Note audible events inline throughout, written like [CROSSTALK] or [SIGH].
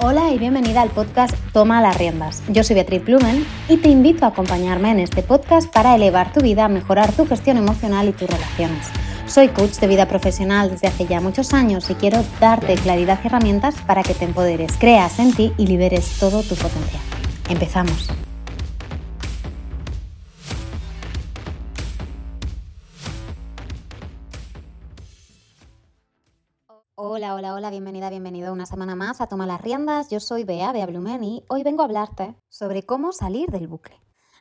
Hola y bienvenida al podcast Toma las riendas. Yo soy Beatriz Blumen y te invito a acompañarme en este podcast para elevar tu vida, mejorar tu gestión emocional y tus relaciones. Soy coach de vida profesional desde hace ya muchos años y quiero darte claridad y herramientas para que te empoderes, creas en ti y liberes todo tu potencial. Empezamos. Hola, hola, hola, bienvenida, bienvenido una semana más a Toma las Riendas. Yo soy Bea, Bea Blumen y hoy vengo a hablarte sobre cómo salir del bucle.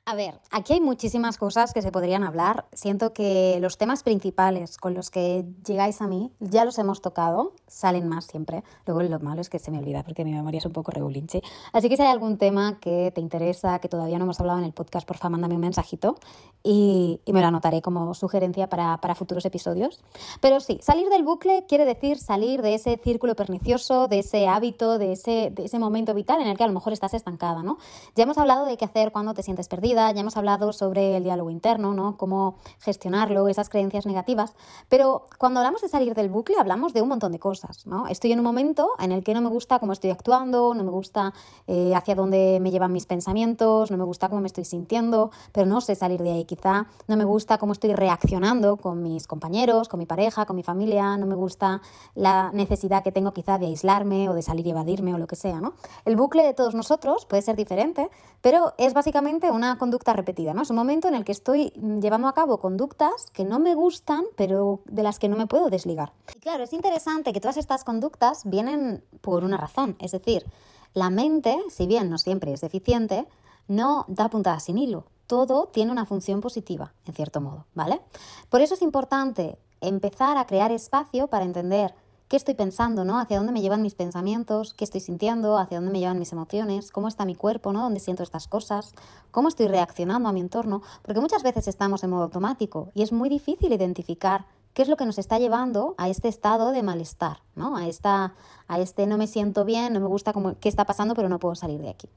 A ver, aquí hay muchísimas cosas que se podrían hablar. Siento que los temas principales con los que llegáis a mí ya los hemos tocado, salen más siempre. Luego lo malo es que se me olvida porque mi memoria es un poco regulinche. Así que si hay algún tema que te interesa, que todavía no hemos hablado en el podcast, por favor, mándame un mensajito y, me lo anotaré como sugerencia para, para futuros episodios. Pero sí, salir del bucle quiere decir salir de ese círculo pernicioso, de ese hábito, de ese, de ese momento vital en el que a lo mejor estás estancada, ¿no? Ya hemos hablado de qué hacer cuando te sientes perdida ya hemos hablado sobre el diálogo interno, ¿no? Cómo gestionarlo, esas creencias negativas. Pero cuando hablamos de salir del bucle, hablamos de un montón de cosas, ¿no? Estoy en un momento en el que no me gusta cómo estoy actuando, no me gusta eh, hacia dónde me llevan mis pensamientos, no me gusta cómo me estoy sintiendo, pero no sé salir de ahí. Quizá no me gusta cómo estoy reaccionando con mis compañeros, con mi pareja, con mi familia, no me gusta la necesidad que tengo quizá de aislarme o de salir y evadirme o lo que sea, ¿no? El bucle de todos nosotros puede ser diferente, pero es básicamente una conducta repetida, ¿no? Es un momento en el que estoy llevando a cabo conductas que no me gustan, pero de las que no me puedo desligar. Y claro, es interesante que todas estas conductas vienen por una razón, es decir, la mente, si bien no siempre es deficiente, no da puntadas sin hilo. Todo tiene una función positiva, en cierto modo, ¿vale? Por eso es importante empezar a crear espacio para entender qué estoy pensando, ¿no? Hacia dónde me llevan mis pensamientos, qué estoy sintiendo, hacia dónde me llevan mis emociones, cómo está mi cuerpo, ¿no? Dónde siento estas cosas, cómo estoy reaccionando a mi entorno, porque muchas veces estamos en modo automático y es muy difícil identificar qué es lo que nos está llevando a este estado de malestar, ¿no? A esta a este no me siento bien, no me gusta cómo, qué está pasando, pero no puedo salir de aquí.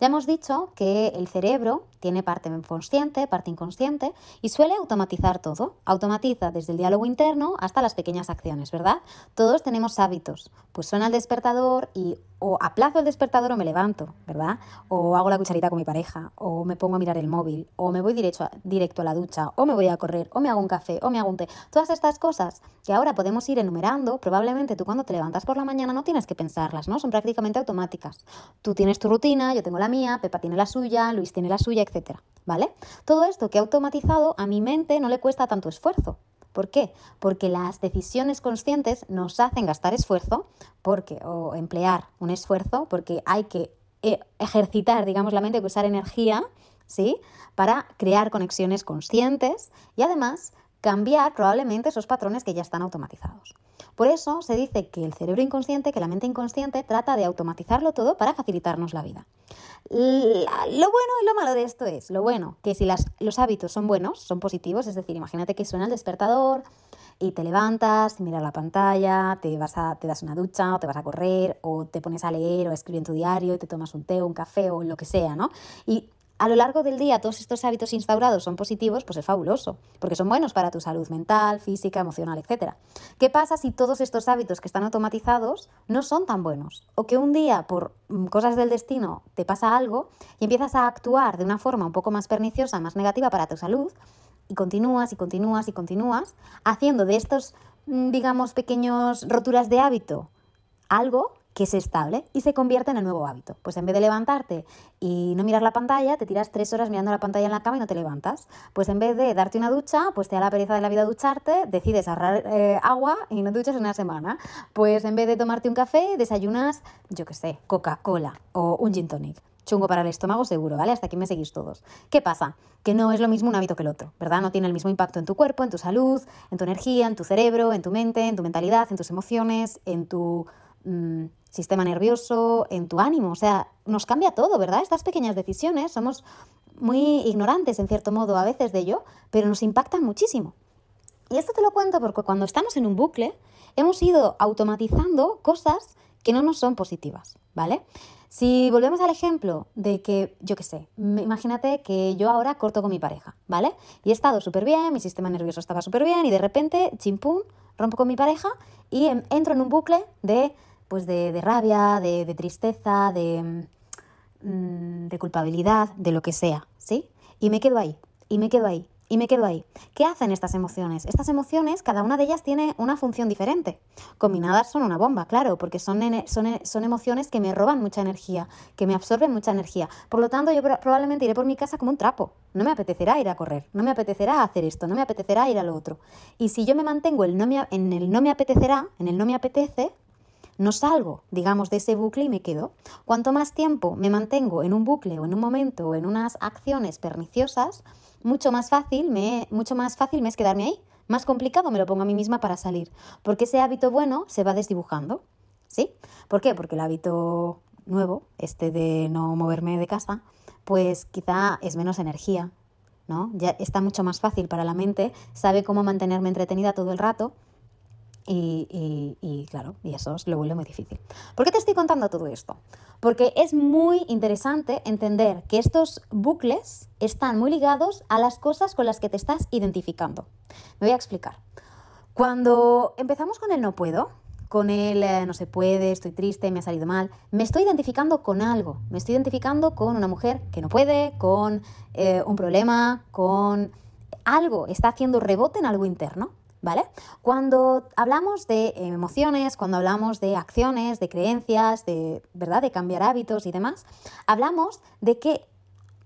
Ya hemos dicho que el cerebro tiene parte consciente, parte inconsciente y suele automatizar todo. Automatiza desde el diálogo interno hasta las pequeñas acciones, ¿verdad? Todos tenemos hábitos. Pues suena el despertador y o aplazo el despertador o me levanto, ¿verdad? O hago la cucharita con mi pareja, o me pongo a mirar el móvil, o me voy directo directo a la ducha, o me voy a correr, o me hago un café, o me hago un té. Todas estas cosas que ahora podemos ir enumerando, probablemente tú cuando te levantas por la mañana no tienes que pensarlas, ¿no? Son prácticamente automáticas. Tú tienes tu rutina, yo tengo la mía, Pepa tiene la suya, Luis tiene la suya, etcétera, ¿vale? Todo esto que he automatizado a mi mente no le cuesta tanto esfuerzo. ¿Por qué? Porque las decisiones conscientes nos hacen gastar esfuerzo porque, o emplear un esfuerzo porque hay que eh, ejercitar, digamos, la mente, que usar energía, ¿sí? Para crear conexiones conscientes y además cambiar probablemente esos patrones que ya están automatizados. Por eso se dice que el cerebro inconsciente, que la mente inconsciente, trata de automatizarlo todo para facilitarnos la vida. Lo bueno y lo malo de esto es, lo bueno, que si los hábitos son buenos, son positivos, es decir, imagínate que suena el despertador y te levantas, miras la pantalla, te, vas a, te das una ducha o te vas a correr o te pones a leer o a escribir en tu diario y te tomas un té o un café o lo que sea, ¿no? A lo largo del día todos estos hábitos instaurados son positivos, pues es fabuloso, porque son buenos para tu salud mental, física, emocional, etc. ¿Qué pasa si todos estos hábitos que están automatizados no son tan buenos? O que un día, por mm, cosas del destino, te pasa algo y empiezas a actuar de una forma un poco más perniciosa, más negativa para tu salud, y continúas y continúas y continúas haciendo de estos, mm, digamos, pequeños roturas de hábito algo que es estable y se convierte en el nuevo hábito. Pues en vez de levantarte y no mirar la pantalla, te tiras tres horas mirando la pantalla en la cama y no te levantas. Pues en vez de darte una ducha, pues te da la pereza de la vida ducharte, decides ahorrar eh, agua y no duchas en una semana. Pues en vez de tomarte un café, desayunas, yo qué sé, Coca-Cola o un gin tonic. Chungo para el estómago seguro, ¿vale? Hasta aquí me seguís todos. ¿Qué pasa? Que no es lo mismo un hábito que el otro, ¿verdad? No tiene el mismo impacto en tu cuerpo, en tu salud, en tu energía, en tu cerebro, en tu mente, en tu mentalidad, en tus emociones, en tu Mm, sistema nervioso, en tu ánimo. O sea, nos cambia todo, ¿verdad? Estas pequeñas decisiones somos muy ignorantes en cierto modo a veces de ello, pero nos impactan muchísimo. Y esto te lo cuento porque cuando estamos en un bucle hemos ido automatizando cosas que no nos son positivas, ¿vale? Si volvemos al ejemplo de que, yo qué sé, imagínate que yo ahora corto con mi pareja, ¿vale? Y he estado súper bien, mi sistema nervioso estaba súper bien y de repente, chimpum, rompo con mi pareja y entro en un bucle de, pues de, rabia, de, tristeza, de, mm, de culpabilidad, de lo que sea, ¿sí? Y me quedo ahí, y me quedo ahí, y me quedo ahí. ¿Qué hacen estas emociones? Estas emociones, cada una de ellas tiene una función diferente. Combinadas son una bomba, claro, porque son, son, son emociones que me roban mucha energía, que me absorben mucha energía. Por lo tanto, yo probablemente iré por mi casa como un trapo. No me apetecerá ir a correr, no me apetecerá hacer esto, no me apetecerá ir a lo otro. Y si yo me mantengo en el no me apetecerá, en el no me apetece, no salgo, digamos, de ese bucle y me quedo. Cuanto más tiempo me mantengo en un bucle o en un momento o en unas acciones perniciosas, mucho más fácil me, mucho más fácil es quedarme ahí. Más complicado me lo pongo a mí misma para salir, porque ese hábito bueno se va desdibujando. ¿Sí? ¿Por qué? Porque el hábito nuevo, este de no moverme de casa, pues quizá es menos energía, ¿no? Ya está mucho más fácil para la mente, sabe cómo mantenerme entretenida todo el rato y, claro, y eso lo vuelve muy difícil. ¿Por qué te estoy contando todo esto? Porque es muy interesante entender que estos bucles están muy ligados a las cosas con las que te estás identificando. Me voy a explicar. Cuando empezamos con el no puedo, con el eh, no se puede, estoy triste, me ha salido mal, me estoy identificando con algo, me estoy identificando con una mujer que no puede, con eh, un problema, con algo, está haciendo rebote en algo interno. ¿Vale? Cuando hablamos de emociones, cuando hablamos de acciones, de creencias, de, ¿verdad? de cambiar hábitos y demás, hablamos de que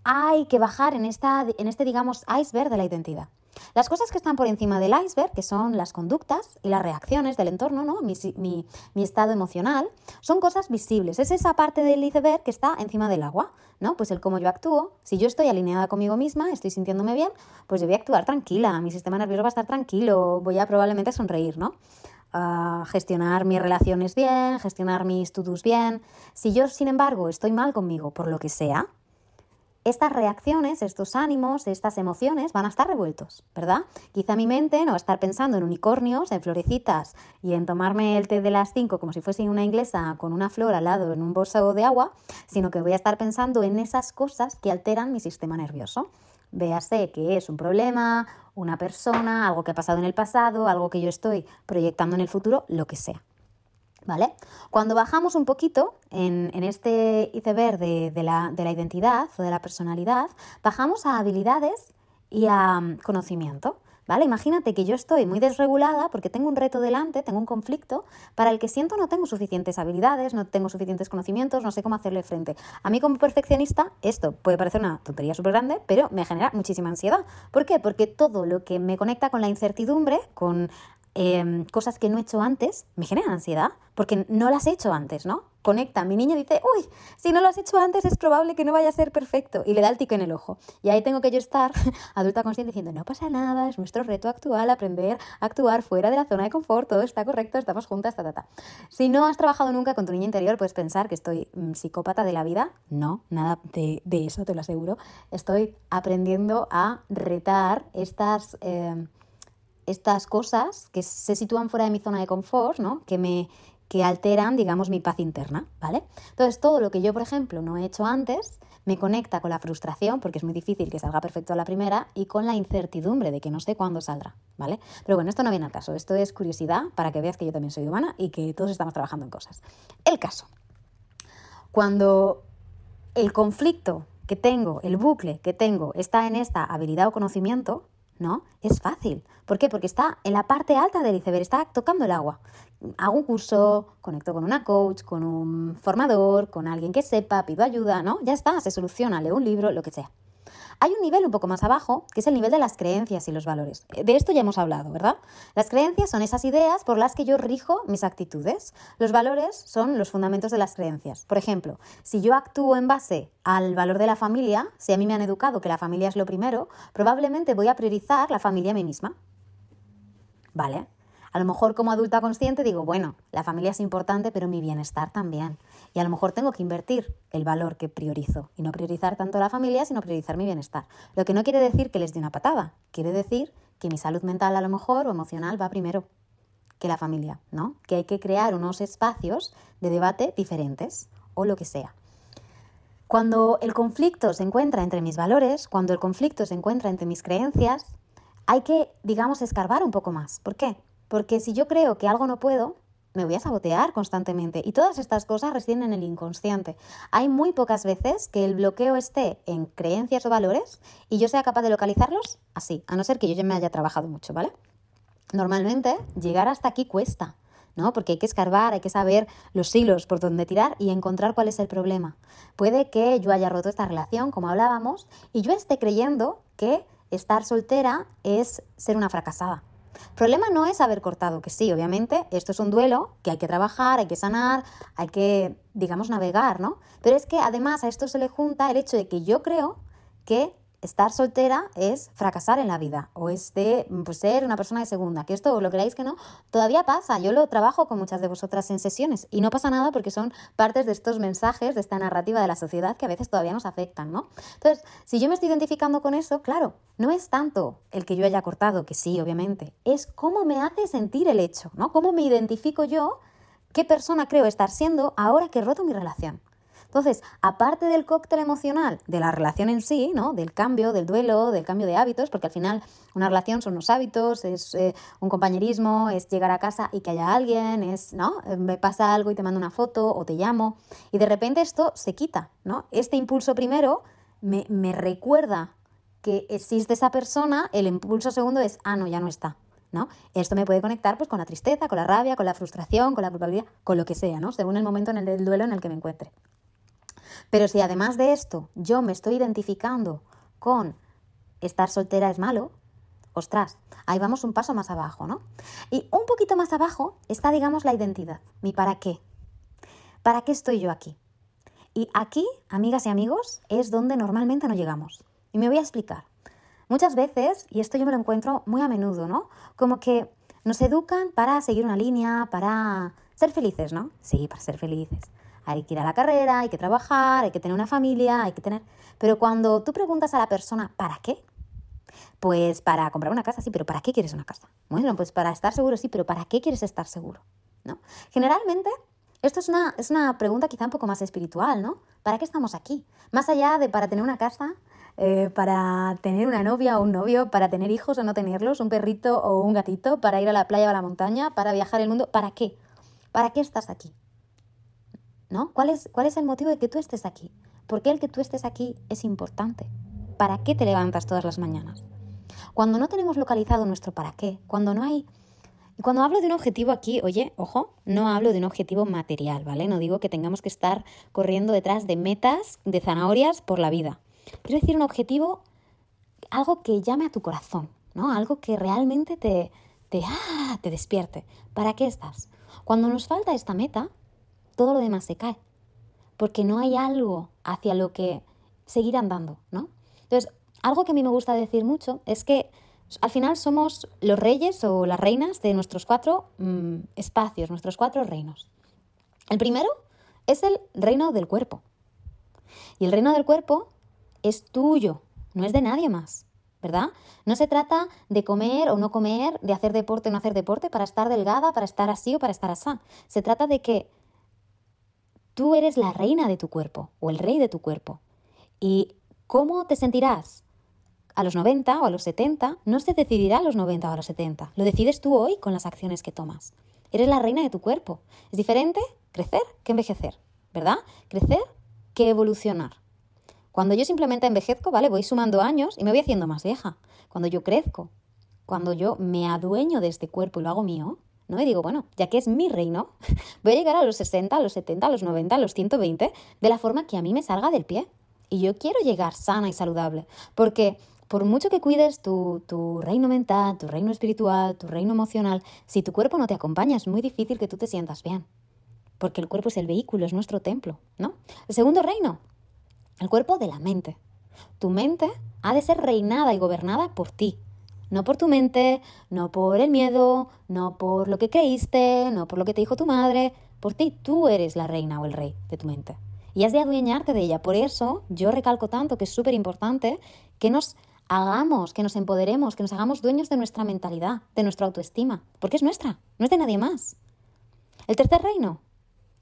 hay que bajar en, esta, en este, digamos, iceberg de la identidad. Las cosas que están por encima del iceberg, que son las conductas y las reacciones del entorno, ¿no? mi, estado emocional, son cosas visibles. Es esa parte del iceberg que está encima del agua, ¿no? Pues el cómo yo actúo. Si yo estoy alineada conmigo misma, estoy sintiéndome bien, pues yo voy a actuar tranquila, mi sistema nervioso va a estar tranquilo, voy a probablemente sonreír, ¿no? gestionar mis relaciones bien, gestionar mis to bien. Si yo, sin embargo, estoy mal conmigo por lo que sea, estas reacciones, estos ánimos, estas emociones van a estar revueltos, ¿verdad? Quizá mi mente no va a estar pensando en unicornios, en florecitas y en tomarme el té de las 5 como si fuese una inglesa con una flor al lado en un bolso de agua, sino que voy a estar pensando en esas cosas que alteran mi sistema nervioso. Véase que es un problema, una persona, algo que ha pasado en el pasado, algo que yo estoy proyectando en el futuro, lo que sea. ¿Vale? Cuando bajamos un poquito en, este iceberg de, la, de la identidad o de la personalidad, bajamos a habilidades y a mm, conocimiento. ¿Vale? Imagínate que yo estoy muy desregulada porque tengo un reto delante, tengo un conflicto para el que siento no tengo suficientes habilidades, no tengo suficientes conocimientos, no sé cómo hacerle frente. A mí como perfeccionista esto puede parecer una tontería súper grande, pero me genera muchísima ansiedad. ¿Por qué? Porque todo lo que me conecta con la incertidumbre, con Em, cosas que no he hecho antes, me generan ansiedad, porque no las he hecho antes, ¿no? Conecta, mi niño dice, uy, si no lo has hecho antes es probable que no vaya a ser perfecto, y le da el tico en el ojo. Y ahí tengo que yo estar, [LAUGHS] adulta consciente, diciendo, no pasa nada, es nuestro reto actual aprender a actuar fuera de la zona de confort, todo está correcto, estamos juntas, ta, ta, ta. Si no has trabajado nunca con tu niño interior, puedes pensar que estoy mm, psicópata de la vida. No, nada de, eso, te lo aseguro. Estoy aprendiendo a retar estas... Em, estas cosas que se sitúan fuera de mi zona de confort, ¿no? Que me que alteran, digamos, mi paz interna, ¿vale? Entonces, todo lo que yo, por ejemplo, no he hecho antes, me conecta con la frustración, porque es muy difícil que salga perfecto a la primera, y con la incertidumbre de que no sé cuándo saldrá, ¿vale? Pero bueno, esto no viene al caso, esto es curiosidad para que veas que yo también soy humana y que todos estamos trabajando en cosas. El caso, cuando el conflicto que tengo, el bucle que tengo, está en esta habilidad o conocimiento, ¿no? Es fácil. ¿Por qué? Porque está en la parte alta del iceberg, está tocando el agua. Hago un curso, conecto con una coach, con un formador, con alguien que sepa, pido ayuda, ¿no? Ya está, se soluciona, leo un libro, lo que sea. Hay un nivel un poco más abajo, que es el nivel de las creencias y los valores. De esto ya hemos hablado, ¿verdad? Las creencias son esas ideas por las que yo rijo mis actitudes. Los valores son los fundamentos de las creencias. Por ejemplo, si yo actúo en base al valor de la familia, si a mí me han educado que la familia es lo primero, probablemente voy a priorizar la familia a mí misma. ¿Vale? A lo mejor como adulta consciente digo, bueno, la familia es importante, pero mi bienestar también. Y a lo mejor tengo que invertir el valor que priorizo y no priorizar tanto la familia, sino priorizar mi bienestar. Lo que no quiere decir que les dé una patada, quiere decir que mi salud mental a lo mejor o emocional va primero que la familia, ¿no? Que hay que crear unos espacios de debate diferentes o lo que sea. Cuando el conflicto se encuentra entre mis valores, cuando el conflicto se encuentra entre mis creencias, hay que, digamos, escarbar un poco más. ¿Por qué? Porque si yo creo que algo no puedo, me voy a sabotear constantemente. Y todas estas cosas residen en el inconsciente. Hay muy pocas veces que el bloqueo esté en creencias o valores y yo sea capaz de localizarlos así, a no ser que yo ya me haya trabajado mucho, ¿vale? Normalmente llegar hasta aquí cuesta. ¿no? Porque hay que escarbar, hay que saber los hilos por donde tirar y encontrar cuál es el problema. Puede que yo haya roto esta relación, como hablábamos, y yo esté creyendo que estar soltera es ser una fracasada. Problema no es haber cortado, que sí, obviamente, esto es un duelo que hay que trabajar, hay que sanar, hay que, digamos, navegar, ¿no? Pero es que además a esto se le junta el hecho de que yo creo que estar soltera es fracasar en la vida o es de pues, ser una persona de segunda, que esto lo creáis que no, todavía pasa, yo lo trabajo con muchas de vosotras en sesiones y no pasa nada porque son partes de estos mensajes, de esta narrativa de la sociedad que a veces todavía nos afectan, ¿no? Entonces, si yo me estoy identificando con eso, claro, no es tanto el que yo haya cortado, que sí, obviamente, es cómo me hace sentir el hecho, ¿no? Cómo me identifico yo, qué persona creo estar siendo ahora que he roto mi relación. Entonces, aparte del cóctel emocional de la relación en sí, ¿no? Del cambio, del duelo, del cambio de hábitos, porque al final una relación son los hábitos, es eh, un compañerismo, es llegar a casa y que haya alguien, es, ¿no? Me pasa algo y te mando una foto o te llamo. Y de repente esto se quita, ¿no? Este impulso primero me, me recuerda que existe esa persona, el impulso segundo es, ah, no, ya no está. ¿No? Esto me puede conectar pues, con la tristeza, con la rabia, con la frustración, con la culpabilidad, con lo que sea, ¿no? según el momento en el duelo en el que me encuentre. Pero si además de esto yo me estoy identificando con estar soltera es malo, ostras, ahí vamos un paso más abajo, ¿no? Y un poquito más abajo está, digamos, la identidad, mi para qué. ¿Para qué estoy yo aquí? Y aquí, amigas y amigos, es donde normalmente no llegamos. Y me voy a explicar. Muchas veces, y esto yo me lo encuentro muy a menudo, ¿no? Como que nos educan para seguir una línea, para ser felices, ¿no? Sí, para ser felices hay que ir a la carrera, hay que trabajar, hay que tener una familia, hay que tener... Pero cuando tú preguntas a la persona, ¿para qué? Pues para comprar una casa, sí, pero ¿para qué quieres una casa? Bueno, pues para estar seguro, sí, pero ¿para qué quieres estar seguro? ¿No? Generalmente, esto es una, es una pregunta quizá un poco más espiritual, ¿no? ¿Para qué estamos aquí? Más allá de para tener una casa, eh, para tener una novia o un novio, para tener hijos o no tenerlos, un perrito o un gatito, para ir a la playa o a la montaña, para viajar el mundo, ¿para qué? ¿Para qué estás aquí? ¿No? ¿Cuál es, ¿Cuál es el motivo de que tú estés aquí? ¿Por qué el que tú estés aquí es importante? ¿Para qué te levantas todas las mañanas? Cuando no tenemos localizado nuestro para qué, cuando no hay... Y cuando hablo de un objetivo aquí, oye, ojo, no hablo de un objetivo material, ¿vale? No digo que tengamos que estar corriendo detrás de metas, de zanahorias por la vida. Quiero decir un objetivo, algo que llame a tu corazón, ¿no? Algo que realmente te, te, ah, te despierte. ¿Para qué estás? Cuando nos falta esta meta, todo lo demás se cae, porque no hay algo hacia lo que seguir andando, ¿no? Entonces, algo que a mí me gusta decir mucho es que al final somos los reyes o las reinas de nuestros cuatro mm, espacios, nuestros cuatro reinos. El primero es el reino del cuerpo. Y el reino del cuerpo es tuyo, no es de nadie más, ¿verdad? No se trata de comer o no comer, de hacer deporte o no hacer deporte, para estar delgada, para estar así o para estar así. Se trata de que Tú eres la reina de tu cuerpo o el rey de tu cuerpo. ¿Y cómo te sentirás? A los 90 o a los 70 no se decidirá a los 90 o a los 70. Lo decides tú hoy con las acciones que tomas. Eres la reina de tu cuerpo. Es diferente crecer que envejecer, ¿verdad? Crecer que evolucionar. Cuando yo simplemente envejezco, ¿vale? Voy sumando años y me voy haciendo más vieja. Cuando yo crezco, cuando yo me adueño de este cuerpo y lo hago mío, ¿no? Y digo, bueno, ya que es mi reino, [LAUGHS] voy a llegar a los 60, a los 70, a los 90, a los 120, de la forma que a mí me salga del pie. Y yo quiero llegar sana y saludable, porque por mucho que cuides tu, tu, reino mental, tu reino espiritual, tu reino emocional, si tu cuerpo no te acompaña, es muy difícil que tú te sientas bien. Porque el cuerpo es el vehículo, es nuestro templo, ¿no? El segundo reino, el cuerpo de la mente. Tu mente ha de ser reinada y gobernada por ti, no por tu mente, no por el miedo, no por lo que creíste, no por lo que te dijo tu madre, por ti tú eres la reina o el rey de tu mente. Y has de adueñarte de ella. Por eso yo recalco tanto que es súper importante que nos hagamos, que nos empoderemos, que nos hagamos dueños de nuestra mentalidad, de nuestra autoestima, porque es nuestra, no es de nadie más. El tercer reino,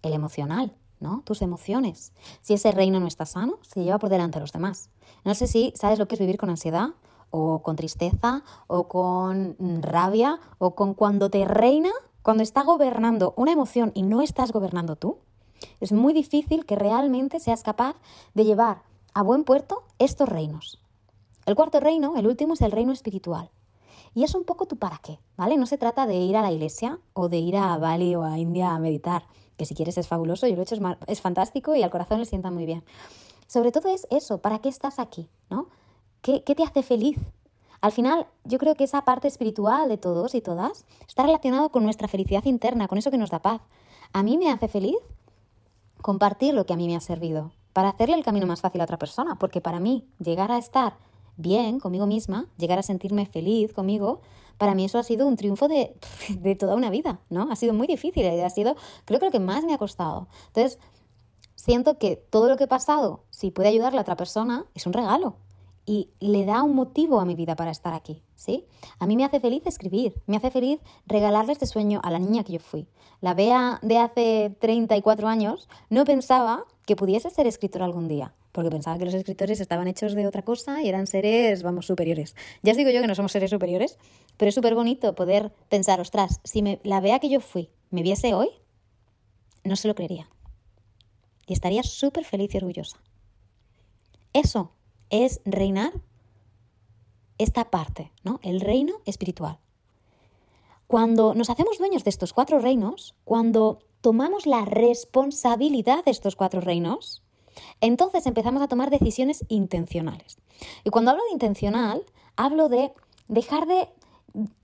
el emocional. ¿no? Tus emociones. Si ese reino no está sano, se lleva por delante a los demás. No sé si sabes lo que es vivir con ansiedad o con tristeza o con rabia o con cuando te reina, cuando está gobernando una emoción y no estás gobernando tú. Es muy difícil que realmente seas capaz de llevar a buen puerto estos reinos. El cuarto reino, el último, es el reino espiritual. Y es un poco tu para qué, ¿vale? No se trata de ir a la iglesia o de ir a Bali o a India a meditar, que si quieres es fabuloso, yo lo he hecho, es, es fantástico y al corazón le sienta muy bien. Sobre todo es eso, ¿para qué estás aquí? ¿no? ¿Qué, te hace feliz? Al final, yo creo que esa parte espiritual de todos y todas está relacionado con nuestra felicidad interna, con eso que nos da paz. A mí me hace feliz compartir lo que a mí me ha servido, para hacerle el camino más fácil a otra persona, porque para mí llegar a estar bien conmigo misma, llegar a sentirme feliz conmigo, para mí eso ha sido un triunfo de, [LAUGHS] de toda una vida, ¿no? Ha sido muy difícil, ha sido, creo que lo que más me ha costado. Entonces, siento que todo lo que he pasado, si puede ayudarle a otra persona, es un regalo y le da un motivo a mi vida para estar aquí, ¿sí? A mí me hace feliz escribir, me hace feliz regalarle este sueño a la niña que yo fui. La Bea de hace 34 años no pensaba que pudiese ser escritora algún día, porque pensaba que los escritores estaban hechos de otra cosa y eran seres, vamos, superiores. Ya os digo yo que no somos seres superiores, pero es súper bonito poder pensar, ostras, si me, la Bea que yo fui me viese hoy, no se lo creería. Y estaría súper feliz y orgullosa. Eso es reinar esta parte, ¿no? El reino espiritual. Cuando nos hacemos dueños de estos cuatro reinos, cuando tomamos la responsabilidad de estos cuatro reinos, entonces empezamos a tomar decisiones intencionales. Y cuando hablo de intencional, hablo de dejar de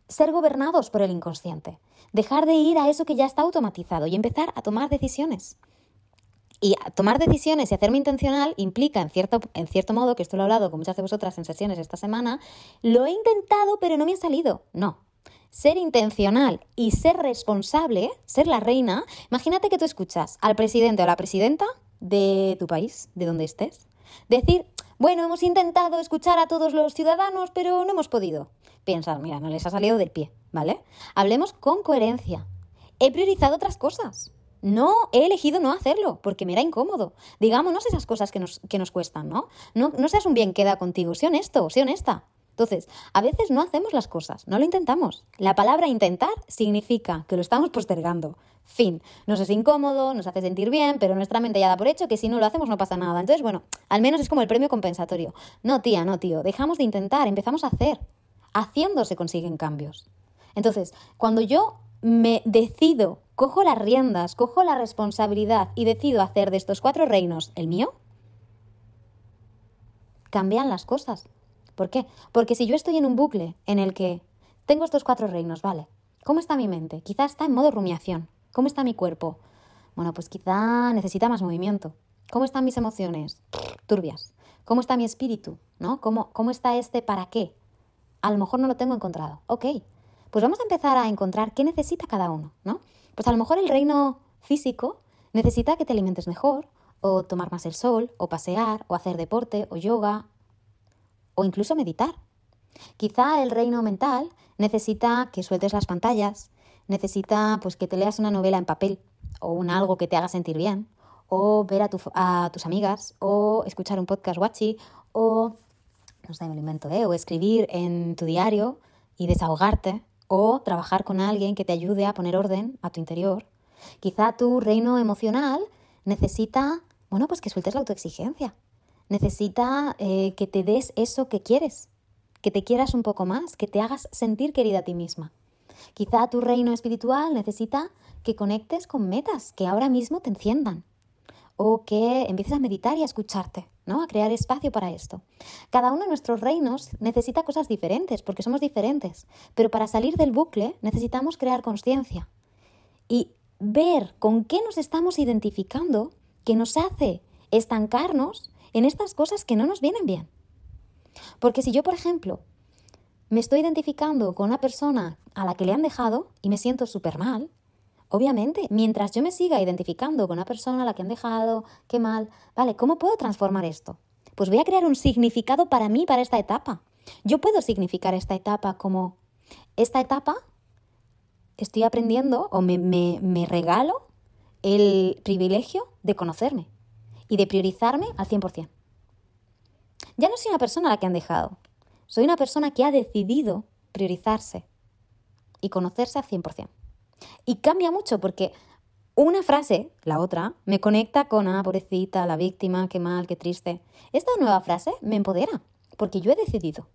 ser gobernados por el inconsciente, dejar de ir a eso que ya está automatizado y empezar a tomar decisiones. Y tomar decisiones y hacerme intencional implica, en cierto, en cierto modo, que esto lo he hablado con muchas de vosotras en sesiones esta semana, lo he intentado pero no me ha salido. No. Ser intencional y ser responsable, ser la reina, imagínate que tú escuchas al presidente o a la presidenta de tu país, de donde estés, decir, bueno, hemos intentado escuchar a todos los ciudadanos, pero no hemos podido. Piensa, mira, no les ha salido del pie, ¿vale? Hablemos con coherencia. He priorizado otras cosas. No he elegido no hacerlo porque me era incómodo. Digámonos esas cosas que nos, que nos cuestan, ¿no? ¿no? No seas un bien queda contigo, sé honesto, sé honesta. Entonces, a veces no hacemos las cosas, no lo intentamos. La palabra intentar significa que lo estamos postergando. Fin. Nos es incómodo, nos hace sentir bien, pero nuestra mente ya da por hecho que si no lo hacemos no pasa nada. Entonces, bueno, al menos es como el premio compensatorio. No, tía, no, tío, dejamos de intentar, empezamos a hacer. Haciendo se consiguen cambios. Entonces, cuando yo me decido cojo las riendas, cojo la responsabilidad y decido hacer de estos cuatro reinos el mío, cambian las cosas. ¿Por qué? Porque si yo estoy en un bucle en el que tengo estos cuatro reinos, vale, ¿cómo está mi mente? Quizá está en modo rumiación. ¿Cómo está mi cuerpo? Bueno, pues quizá necesita más movimiento. ¿Cómo están mis emociones? [SNIFFS] Turbias. ¿Cómo está mi espíritu? ¿No? ¿Cómo, cómo está este para qué? A lo mejor no lo tengo encontrado. Ok, pues vamos a empezar a encontrar qué necesita cada uno, ¿no? Pues a lo mejor el reino físico necesita que te alimentes mejor, o tomar más el sol, o pasear, o hacer deporte, o yoga, o incluso meditar. Quizá el reino mental necesita que sueltes las pantallas, necesita pues que te leas una novela en papel, o un algo que te haga sentir bien, o ver a, a tus amigas, o escuchar un podcast watchy, o no sé, me lo invento, ¿eh? o escribir en tu diario y desahogarte, o trabajar con alguien que te ayude a poner orden a tu interior. Quizá tu reino emocional necesita, bueno, pues que sueltes la autoexigencia. Necesita eh, que te des eso que quieres, que te quieras un poco más, que te hagas sentir querida a ti misma. Quizá tu reino espiritual necesita que conectes con metas que ahora mismo te enciendan o que empieces a meditar y a escucharte, ¿no? A crear espacio para esto. Cada uno de nuestros reinos necesita cosas diferentes, porque somos diferentes, pero para salir del bucle necesitamos crear conciencia y ver con qué nos estamos identificando que nos hace estancarnos en estas cosas que no nos vienen bien. Porque si yo, por ejemplo, me estoy identificando con una persona a la que le han dejado y me siento súper mal, Obviamente, mientras yo me siga identificando con una persona a la que han dejado, qué mal, vale, ¿cómo puedo transformar esto? Pues voy a crear un significado para mí, para esta etapa. Yo puedo significar esta etapa como, esta etapa estoy aprendiendo o me, me regalo el privilegio de conocerme y de priorizarme al 100%. Ya no soy una persona a la que han dejado, soy una persona que ha decidido priorizarse y conocerse al 100%. Y cambia mucho porque una frase, la otra, me conecta con, ah, pobrecita, la víctima, qué mal, qué triste. Esta nueva frase me empodera, porque yo he decidido,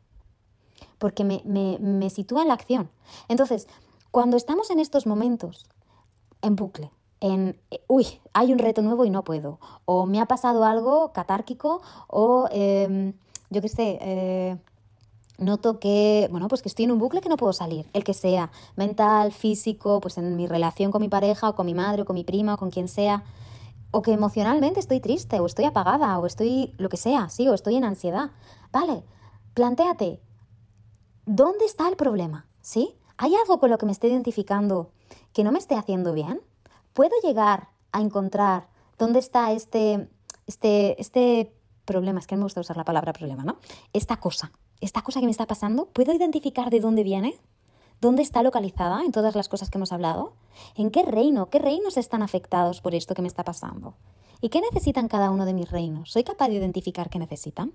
porque me, me sitúa en la acción. Entonces, cuando estamos en estos momentos, en bucle, en, uy, hay un reto nuevo y no puedo, o me ha pasado algo catárquico, o em, yo qué sé, eh, noto que, bueno, pues que estoy en un bucle que no puedo salir, el que sea, mental, físico, pues en mi relación con mi pareja, o con mi madre, o con mi prima, o con quien sea, o que emocionalmente estoy triste, o estoy apagada, o estoy lo que sea, sí, o estoy en ansiedad. Vale, plantéate, ¿dónde está el problema? ¿Sí? ¿Hay algo con lo que me esté identificando que no me esté haciendo bien? ¿Puedo llegar a encontrar dónde está este, este, este problema? Es que no me gusta usar la palabra problema, ¿no? Esta cosa, esta cosa que me está pasando, ¿puedo identificar de dónde viene? ¿Dónde está localizada en todas las cosas que hemos hablado? ¿En qué reino? ¿Qué reinos están afectados por esto que me está pasando? ¿Y qué necesitan cada uno de mis reinos? ¿Soy capaz de identificar qué necesitan?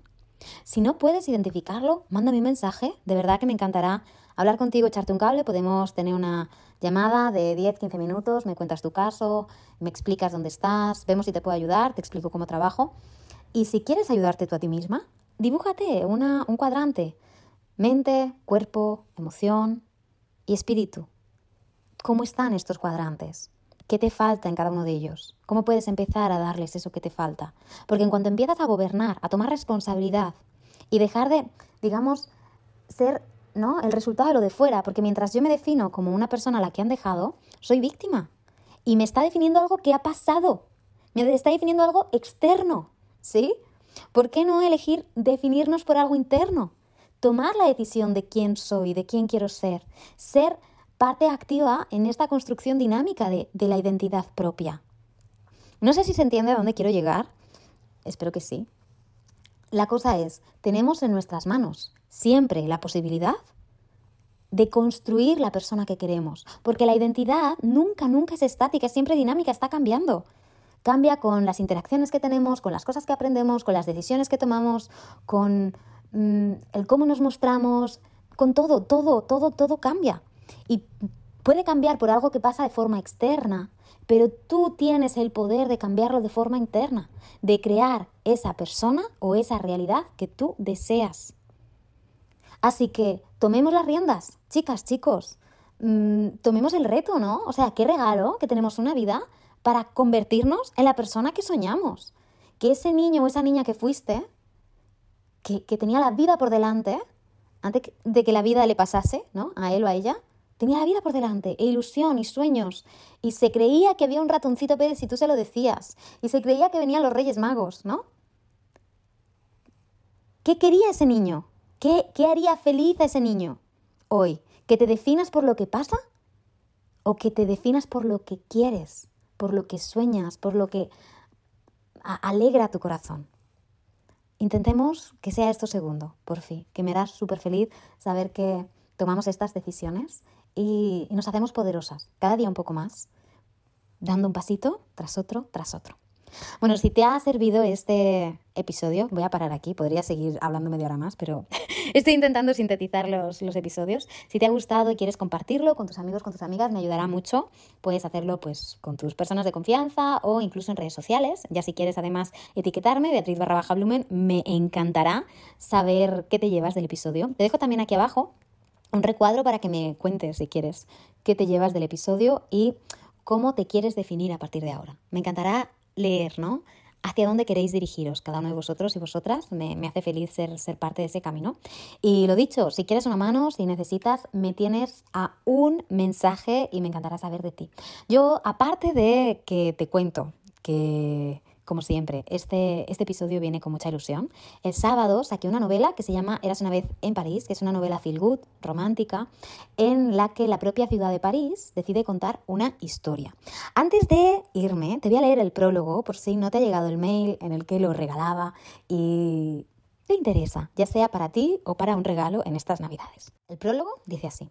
Si no puedes identificarlo, mándame un mensaje. De verdad que me encantará hablar contigo, echarte un cable. Podemos tener una llamada de 10-15 minutos, me cuentas tu caso, me explicas dónde estás, vemos si te puedo ayudar, te explico cómo trabajo. Y si quieres ayudarte tú a ti misma, dibújate un cuadrante. Mente, cuerpo, emoción y espíritu. ¿Cómo están estos cuadrantes? ¿Qué te falta en cada uno de ellos? ¿Cómo puedes empezar a darles eso que te falta? Porque en cuanto empiezas a gobernar, a tomar responsabilidad y dejar de, digamos, ser ¿no? El resultado de lo de fuera, porque mientras yo me defino como una persona a la que han dejado, soy víctima. Y me está definiendo algo que ha pasado. Me está definiendo algo externo, ¿sí? ¿Por qué no elegir definirnos por algo interno? Tomar la decisión de quién soy, de quién quiero ser. Ser parte activa en esta construcción dinámica de, de la identidad propia. No sé si se entiende a dónde quiero llegar. Espero que sí. La cosa es, tenemos en nuestras manos siempre la posibilidad de construir la persona que queremos, porque la identidad nunca, nunca es estática, es siempre dinámica, está cambiando. Cambia con las interacciones que tenemos, con las cosas que aprendemos, con las decisiones que tomamos, con mm, el cómo nos mostramos, con todo, todo, todo, todo cambia. Y puede cambiar por algo que pasa de forma externa, pero tú tienes el poder de cambiarlo de forma interna, de crear esa persona o esa realidad que tú deseas. Así que tomemos las riendas, chicas, chicos. Mm, tomemos el reto, ¿no? O sea, qué regalo que tenemos una vida para convertirnos en la persona que soñamos. Que ese niño o esa niña que fuiste, que, que tenía la vida por delante, antes de que la vida le pasase, ¿no? A él o a ella, tenía la vida por delante, e ilusión y sueños, y se creía que había un ratoncito Pérez si tú se lo decías, y se creía que venían los Reyes Magos, ¿no? ¿Qué quería ese niño? ¿Qué, haría feliz a ese niño hoy? ¿Que te definas por lo que pasa? ¿O que te definas por lo que quieres, por lo que sueñas, por lo que alegra tu corazón? Intentemos que sea esto segundo, por fin, que me hará súper feliz saber que tomamos estas decisiones y nos hacemos poderosas, cada día un poco más, dando un pasito tras otro, tras otro. Bueno, si te ha servido este episodio, voy a parar aquí, podría seguir hablando media hora más, pero [LAUGHS] estoy intentando sintetizar los, episodios. Si te ha gustado y quieres compartirlo con tus amigos, con tus amigas, me ayudará mucho. Puedes hacerlo pues con tus personas de confianza o incluso en redes sociales. Ya si quieres además etiquetarme, Beatriz barra baja Blumen, me encantará saber qué te llevas del episodio. Te dejo también aquí abajo un recuadro para que me cuentes, si quieres, qué te llevas del episodio y cómo te quieres definir a partir de ahora. Me encantará leer, ¿no? Hacia dónde queréis dirigiros, cada uno de vosotros y vosotras. Me, hace feliz ser, ser parte de ese camino. Y lo dicho, si quieres una mano, si necesitas, me tienes a un mensaje y me encantará saber de ti. Yo, aparte de que te cuento que como siempre, este, este episodio viene con mucha ilusión. El sábado saqué una novela que se llama Eras una vez en París, que es una novela feel good, romántica, en la que la propia ciudad de París decide contar una historia. Antes de irme, te voy a leer el prólogo por si no te ha llegado el mail en el que lo regalaba y te interesa, ya sea para ti o para un regalo en estas navidades. El prólogo dice así.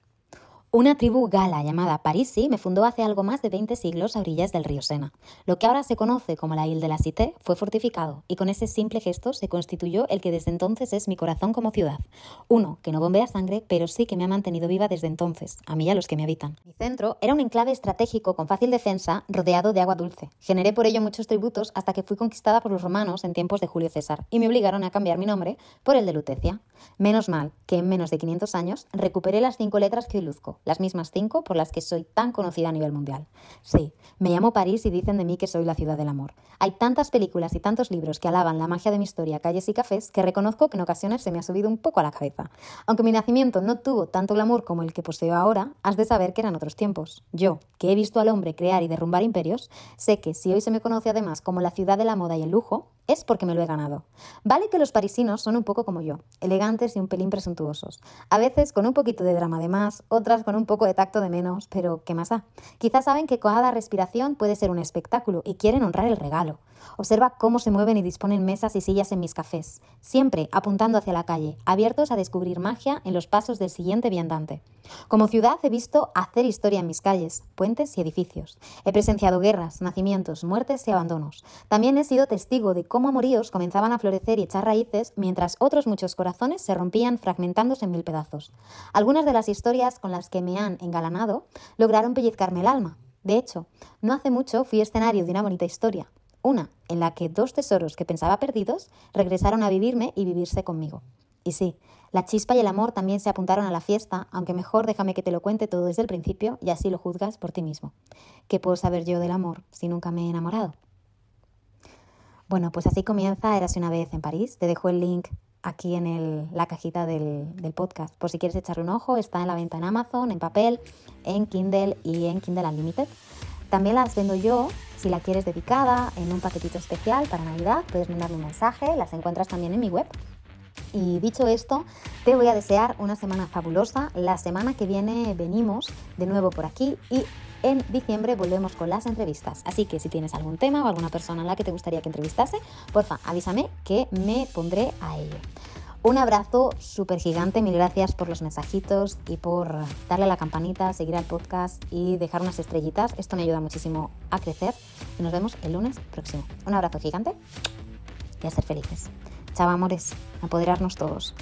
Una tribu gala llamada Parisi me fundó hace algo más de 20 siglos a orillas del río Sena. Lo que ahora se conoce como la Ile de la Cité fue fortificado y con ese simple gesto se constituyó el que desde entonces es mi corazón como ciudad. Uno que no bombea sangre, pero sí que me ha mantenido viva desde entonces, a mí y a los que me habitan. Mi centro era un enclave estratégico con fácil defensa, rodeado de agua dulce. Generé por ello muchos tributos hasta que fui conquistada por los romanos en tiempos de Julio César y me obligaron a cambiar mi nombre por el de Lutecia. Menos mal que en menos de 500 años recuperé las cinco letras que hoy luzco las mismas cinco por las que soy tan conocida a nivel mundial. Sí, me llamo París y dicen de mí que soy la ciudad del amor. Hay tantas películas y tantos libros que alaban la magia de mi historia, calles y cafés, que reconozco que en ocasiones se me ha subido un poco a la cabeza. Aunque mi nacimiento no tuvo tanto glamour como el que poseo ahora, has de saber que eran otros tiempos. Yo, que he visto al hombre crear y derrumbar imperios, sé que si hoy se me conoce además como la ciudad de la moda y el lujo, es porque me lo he ganado. Vale que los parisinos son un poco como yo, elegantes y un pelín presuntuosos. A veces con un poquito de drama de más, otras con un poco de tacto de menos, pero ¿qué más da? Quizás saben que cada respiración puede ser un espectáculo y quieren honrar el regalo. Observa cómo se mueven y disponen mesas y sillas en mis cafés, siempre apuntando hacia la calle, abiertos a descubrir magia en los pasos del siguiente viandante. Como ciudad he visto hacer historia en mis calles, puentes y edificios. He presenciado guerras, nacimientos, muertes y abandonos. También he sido testigo de cómo amoríos comenzaban a florecer y echar raíces mientras otros muchos corazones se rompían fragmentándose en mil pedazos. Algunas de las historias con las que me han engalanado lograron pellizcarme el alma. De hecho, no hace mucho fui escenario de una bonita historia, una en la que dos tesoros que pensaba perdidos regresaron a vivirme y vivirse conmigo. Y sí, la chispa y el amor también se apuntaron a la fiesta, aunque mejor déjame que te lo cuente todo desde el principio y así lo juzgas por ti mismo. ¿Qué puedo saber yo del amor si nunca me he enamorado? Bueno, pues así comienza Érase una vez en París. Te dejo el link aquí en la cajita del, del, podcast. Por si quieres echarle un ojo, está en la venta en Amazon, en papel, en Kindle y en Kindle Unlimited. También las vendo yo, si la quieres dedicada, en un paquetito especial para Navidad. Puedes mandarme un mensaje, las encuentras también en mi web, y dicho esto, te voy a desear una semana fabulosa. La semana que viene venimos de nuevo por aquí y en diciembre volvemos con las entrevistas. Así que si tienes algún tema o alguna persona a la que te gustaría que entrevistase, porfa, avísame que me pondré a ello. Un abrazo súper gigante, mil gracias por los mensajitos y por darle a la campanita, seguir al podcast y dejar unas estrellitas. Esto me ayuda muchísimo a crecer y nos vemos el lunes próximo. Un abrazo gigante y a ser felices. Chao, amores, apoderarnos todos.